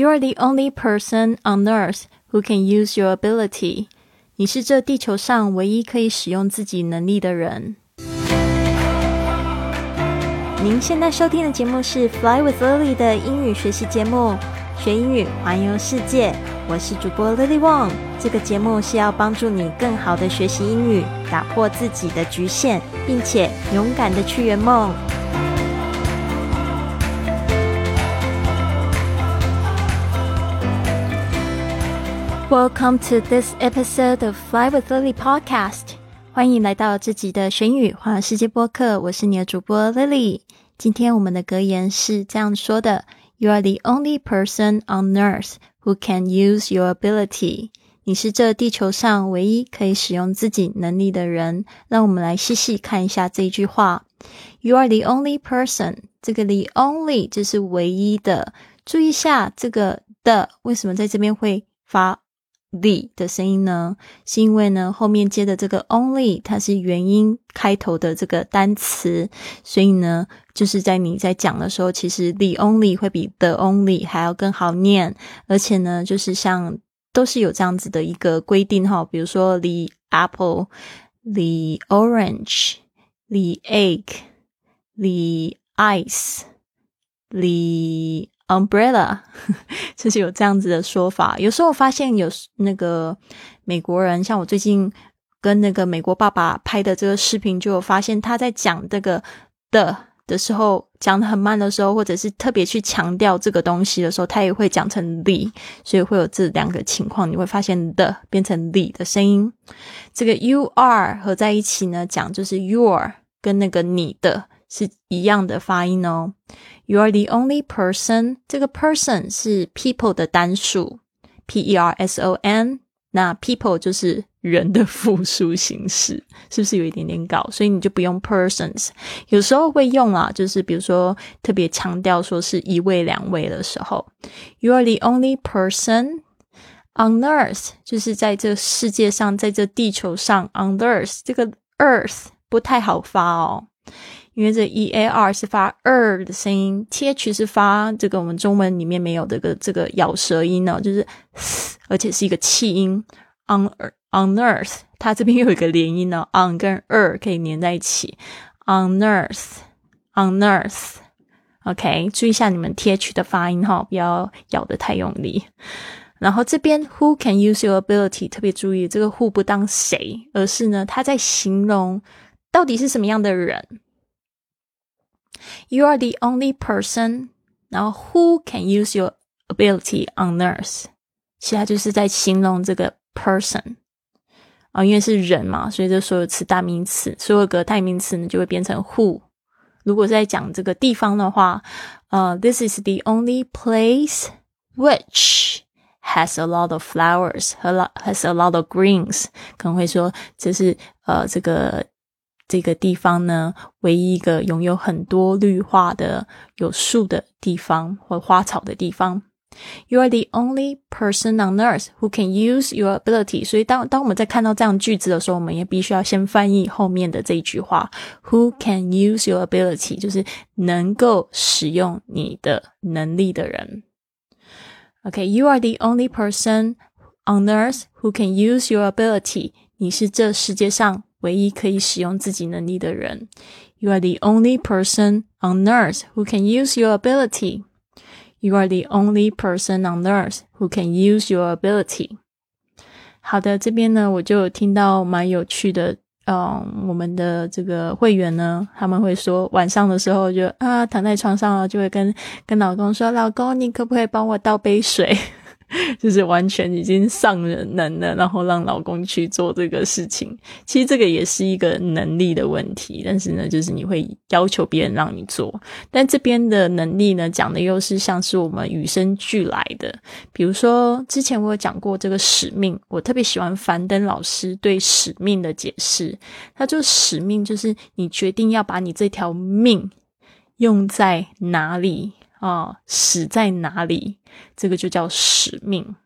You are the only person on earth who can use your ability。你是这地球上唯一可以使用自己能力的人。您现在收听的节目是《Fly with Lily》的英语学习节目，学英语环游世界。我是主播 Lily Wong。这个节目是要帮助你更好的学习英语，打破自己的局限，并且勇敢的去圆梦。Welcome to this episode of Fly with Lily podcast。欢迎来到这集的学英语环游世界播客。我是你的主播 Lily。今天我们的格言是这样说的：You are the only person on earth who can use your ability。你是这地球上唯一可以使用自己能力的人。让我们来细细看一下这一句话：You are the only person。这个 the only 就是唯一的。注意一下这个的为什么在这边会发。The 的声音呢，是因为呢后面接的这个 only 它是元音开头的这个单词，所以呢就是在你在讲的时候，其实 the only 会比 the only 还要更好念，而且呢就是像都是有这样子的一个规定哈，比如说 the apple、the orange、the egg、the ice、the umbrella，就是有这样子的说法。有时候我发现有那个美国人，像我最近跟那个美国爸爸拍的这个视频，就有发现他在讲这个的的时候，讲的很慢的时候，或者是特别去强调这个东西的时候，他也会讲成 the，所以会有这两个情况。你会发现的变成 the 的声音，这个 you are 合在一起呢，讲就是 your 跟那个你的。是一样的发音哦。You are the only person，这个 person 是 people 的单数，P E R S O N。那 people 就是人的复数形式，是不是有一点点搞？所以你就不用 persons，有时候会用啊，就是比如说特别强调说是一位、两位的时候。You are the only person on earth，就是在这世界上，在这地球上，on earth 这个 earth 不太好发哦。因为这 e a r 是发 er 的声音，t h 是发这个我们中文里面没有这个这个咬舌音呢，就是，而且是一个气音。on on earth，它这边又有一个连音呢，on 跟 er 可以连在一起。on earth on earth，OK，注意一下你们 t h 的发音哈，不要咬得太用力。然后这边 who can use your ability，特别注意这个 who 不当谁，而是呢他在形容到底是什么样的人。You are the only person，然后 who can use your ability on earth，其他就是在形容这个 person 啊，因为是人嘛，所以这所有词大名词，所有个代名词呢就会变成 who。如果在讲这个地方的话，呃，This is the only place which has a lot of flowers，和 has a lot of greens，可能会说这是呃这个。 这个地方呢，唯一一个拥有很多绿化的、有树的地方或花草的地方。You are the only person on earth who can use your ability。所以，当当我们在看到这样句子的时候，我们也必须要先翻译后面的这一句话：Who can use your ability？就是能够使用你的能力的人。OK，You are the only person on earth who can use your ability。你是这世界上。唯一可以使用自己能力的人。You are the only person on earth who can use your ability. You are the only person on earth who can use your ability. 好的，这边呢，我就听到蛮有趣的。嗯，我们的这个会员呢，他们会说晚上的时候就啊躺在床上了，就会跟跟老公说：“老公，你可不可以帮我倒杯水？”就是完全已经上了能了，然后让老公去做这个事情。其实这个也是一个能力的问题，但是呢，就是你会要求别人让你做。但这边的能力呢，讲的又是像是我们与生俱来的。比如说，之前我有讲过这个使命，我特别喜欢樊登老师对使命的解释。他就使命就是你决定要把你这条命用在哪里。啊，死在哪里？这个就叫使命。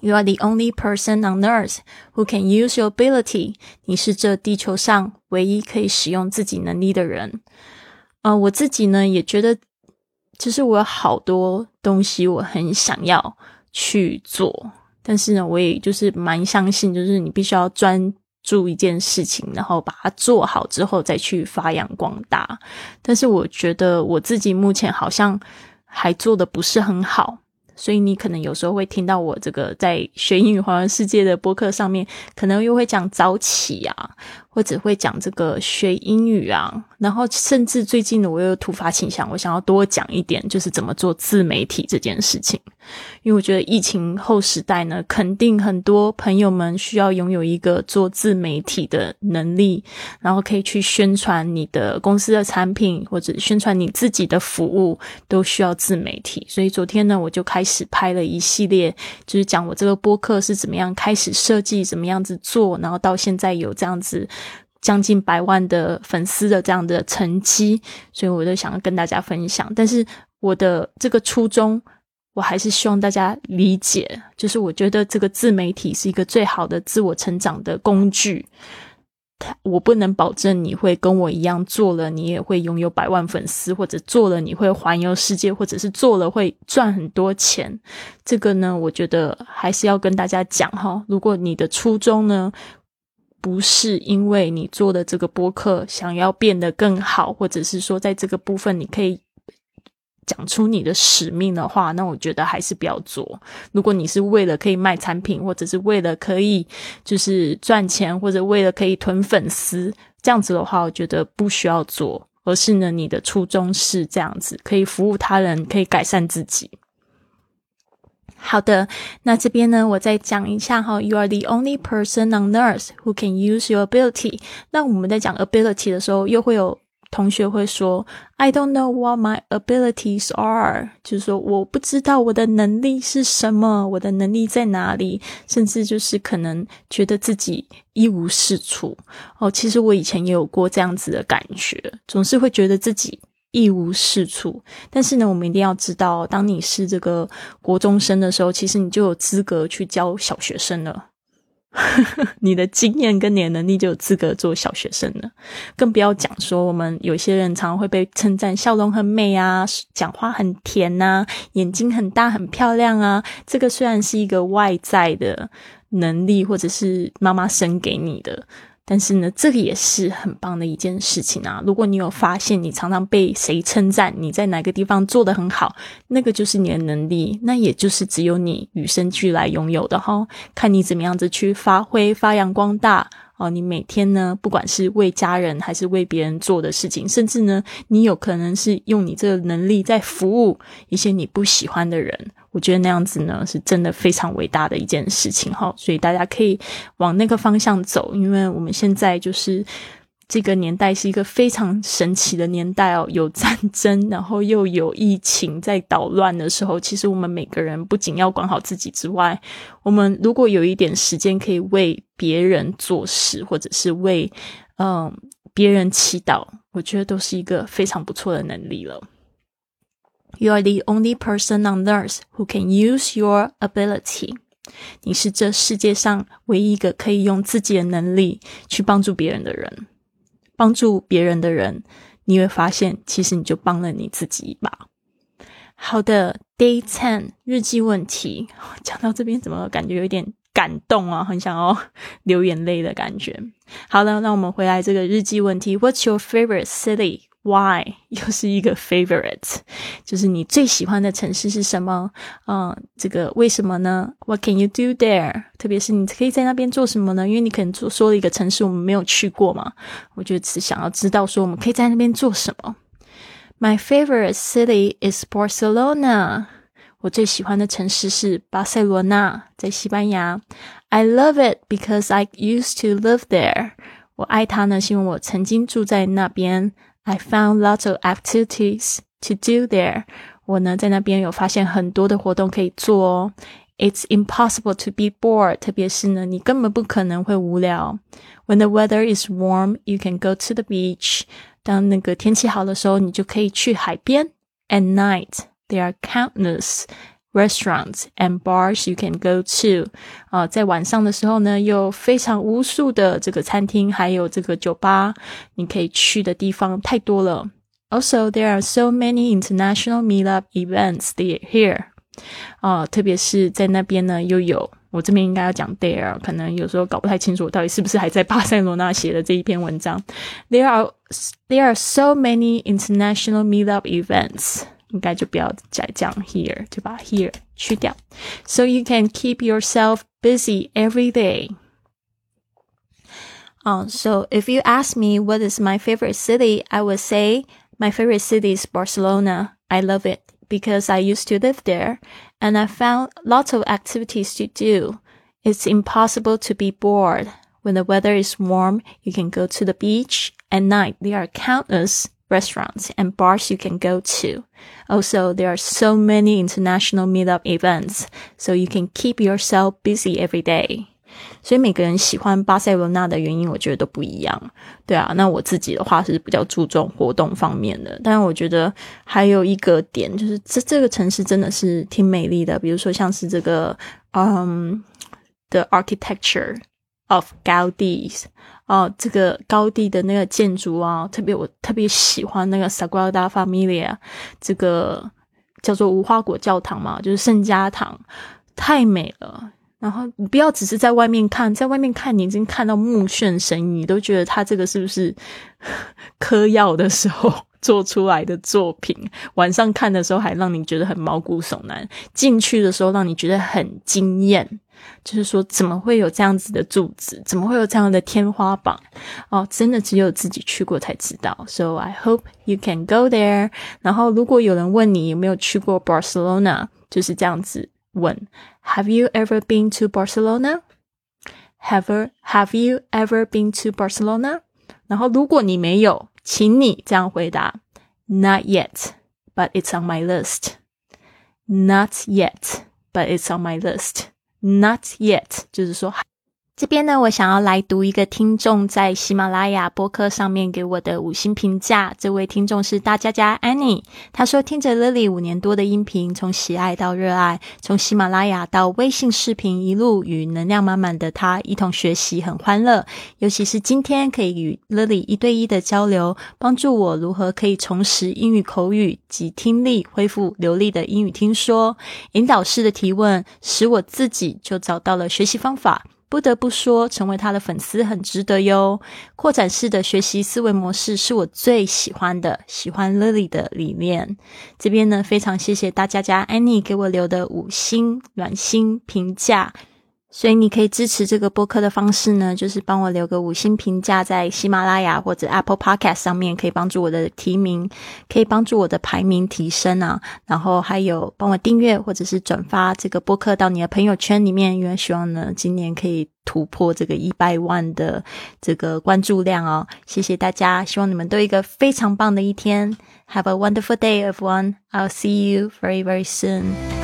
You are the only person on earth who can use your ability。你是这地球上唯一可以使用自己能力的人。呃，我自己呢也觉得就是我有好多东西我很想要去做，但是呢，我也就是蛮相信，就是你必须要专做一件事情，然后把它做好之后再去发扬光大。但是我觉得我自己目前好像还做的不是很好。所以你可能有时候会听到我这个在学英语环游世界的播客上面，可能又会讲早起啊，或者会讲这个学英语啊，然后甚至最近呢，我又突发倾向，我想要多讲一点，就是怎么做自媒体这件事情。因为我觉得疫情后时代呢，肯定很多朋友们需要拥有一个做自媒体的能力，然后可以去宣传你的公司的产品，或者宣传你自己的服务，都需要自媒体。所以昨天呢，我就开始拍了一系列，就是讲我这个播客是怎么样开始设计，怎么样子做，然后到现在有这样子将近百万的粉丝的这样的成绩，所以我就想要跟大家分享。但是我的这个初衷。我还是希望大家理解，就是我觉得这个自媒体是一个最好的自我成长的工具。我不能保证你会跟我一样做了，你也会拥有百万粉丝，或者做了你会环游世界，或者是做了会赚很多钱。这个呢，我觉得还是要跟大家讲哈。如果你的初衷呢，不是因为你做的这个播客想要变得更好，或者是说在这个部分你可以。讲出你的使命的话，那我觉得还是不要做。如果你是为了可以卖产品，或者是为了可以就是赚钱，或者为了可以囤粉丝这样子的话，我觉得不需要做。而是呢，你的初衷是这样子，可以服务他人，可以改善自己。好的，那这边呢，我再讲一下哈。You are the only person on earth who can use your ability。那我们在讲 ability 的时候，又会有。同学会说：“I don't know what my abilities are。”就是说，我不知道我的能力是什么，我的能力在哪里，甚至就是可能觉得自己一无是处。哦，其实我以前也有过这样子的感觉，总是会觉得自己一无是处。但是呢，我们一定要知道，当你是这个国中生的时候，其实你就有资格去教小学生了。你的经验跟你的能力就有资格做小学生了，更不要讲说我们有些人常常会被称赞笑容很美啊，讲话很甜呐，眼睛很大很漂亮啊。这个虽然是一个外在的能力，或者是妈妈生给你的。但是呢，这个也是很棒的一件事情啊！如果你有发现你常常被谁称赞，你在哪个地方做得很好，那个就是你的能力，那也就是只有你与生俱来拥有的哈。看你怎么样子去发挥、发扬光大。哦，你每天呢，不管是为家人还是为别人做的事情，甚至呢，你有可能是用你这个能力在服务一些你不喜欢的人。我觉得那样子呢，是真的非常伟大的一件事情哈。所以大家可以往那个方向走，因为我们现在就是。这个年代是一个非常神奇的年代哦，有战争，然后又有疫情在捣乱的时候，其实我们每个人不仅要管好自己之外，我们如果有一点时间可以为别人做事，或者是为嗯别人祈祷，我觉得都是一个非常不错的能力了。You are the only person on earth who can use your ability。你是这世界上唯一一个可以用自己的能力去帮助别人的人。帮助别人的人，你会发现，其实你就帮了你自己一把。好的，Day Ten 日记问题，讲到这边怎么感觉有点感动啊？很想要 流眼泪的感觉。好了，那我们回来这个日记问题：What's your favorite city? Why 又是一个 favorite，就是你最喜欢的城市是什么？嗯，这个为什么呢？What can you do there？特别是你可以在那边做什么呢？因为你可能说说了一个城市我们没有去过嘛，我就只想要知道说我们可以在那边做什么。My favorite city is Barcelona。我最喜欢的城市是巴塞罗那，在西班牙。I love it because I used to live there。我爱它呢，是因为我曾经住在那边。I found lots of activities to do there。我呢在那边有发现很多的活动可以做哦。It's impossible to be bored，特别是呢你根本不可能会无聊。When the weather is warm, you can go to the beach。当那个天气好的时候，你就可以去海边。At night, there are countless restaurants and bars you can go to。啊，在晚上的时候呢，有非常无数的这个餐厅，还有这个酒吧，你可以去的地方太多了。 Also, there are so many international meetup events here. 哦，特别是在那边呢，又有我这边应该要讲 there，可能有时候搞不太清楚，我到底是不是还在巴塞罗那写的这一篇文章。There are there are so many international meetup events， 应该就不要再讲 here，就把 here 去掉。So you can keep yourself busy every day. Um, so if you ask me what is my favorite city, I would say my favorite city is Barcelona. I love it because I used to live there and I found lots of activities to do. It's impossible to be bored. When the weather is warm, you can go to the beach. At night, there are countless restaurants and bars you can go to. Also, there are so many international meetup events, so you can keep yourself busy every day. 所以每个人喜欢巴塞罗那的原因，我觉得都不一样。对啊，那我自己的话是比较注重活动方面的，但是我觉得还有一个点就是，这这个城市真的是挺美丽的。比如说像是这个，嗯，the architecture Of Gaudi，哦，这个高地的那个建筑啊，特别我特别喜欢那个 Sagrada Familia，这个叫做无花果教堂嘛，就是圣家堂，太美了。然后你不要只是在外面看，在外面看你已经看到目眩神迷，你都觉得他这个是不是 嗑药的时候做出来的作品？晚上看的时候还让你觉得很毛骨悚然，进去的时候让你觉得很惊艳。就是说，怎么会有这样子的柱子？怎么会有这样的天花板？哦，真的只有自己去过才知道。So I hope you can go there。然后，如果有人问你有没有去过 Barcelona，就是这样子。问：Have you ever been to Barcelona? Have Have you ever been to Barcelona? 然后，如果你没有，请你这样回答：Not yet, but it's on my list. Not yet, but it's on my list. Not yet，就是说。 这边呢，我想要来读一个听众在喜马拉雅播客上面给我的五星评价。这位听众是大家家 Annie，他说听着 Lily 五年多的音频，从喜爱到热爱，从喜马拉雅到微信视频，一路与能量满满的他一同学习，很欢乐。尤其是今天可以与 Lily 一对一的交流，帮助我如何可以重拾英语口语及听力，恢复流利的英语听说。引导式的提问，使我自己就找到了学习方法。不得不说，成为他的粉丝很值得哟。扩展式的学习思维模式是我最喜欢的，喜欢 Lily 的理念。这边呢，非常谢谢大家家 Annie 给我留的五星暖心评价。所以你可以支持这个播客的方式呢，就是帮我留个五星评价，在喜马拉雅或者 Apple Podcast 上面，可以帮助我的提名，可以帮助我的排名提升啊。然后还有帮我订阅或者是转发这个播客到你的朋友圈里面，因为希望呢今年可以突破这个一百万的这个关注量哦。谢谢大家，希望你们都一个非常棒的一天。Have a wonderful day, everyone. I'll see you very, very soon.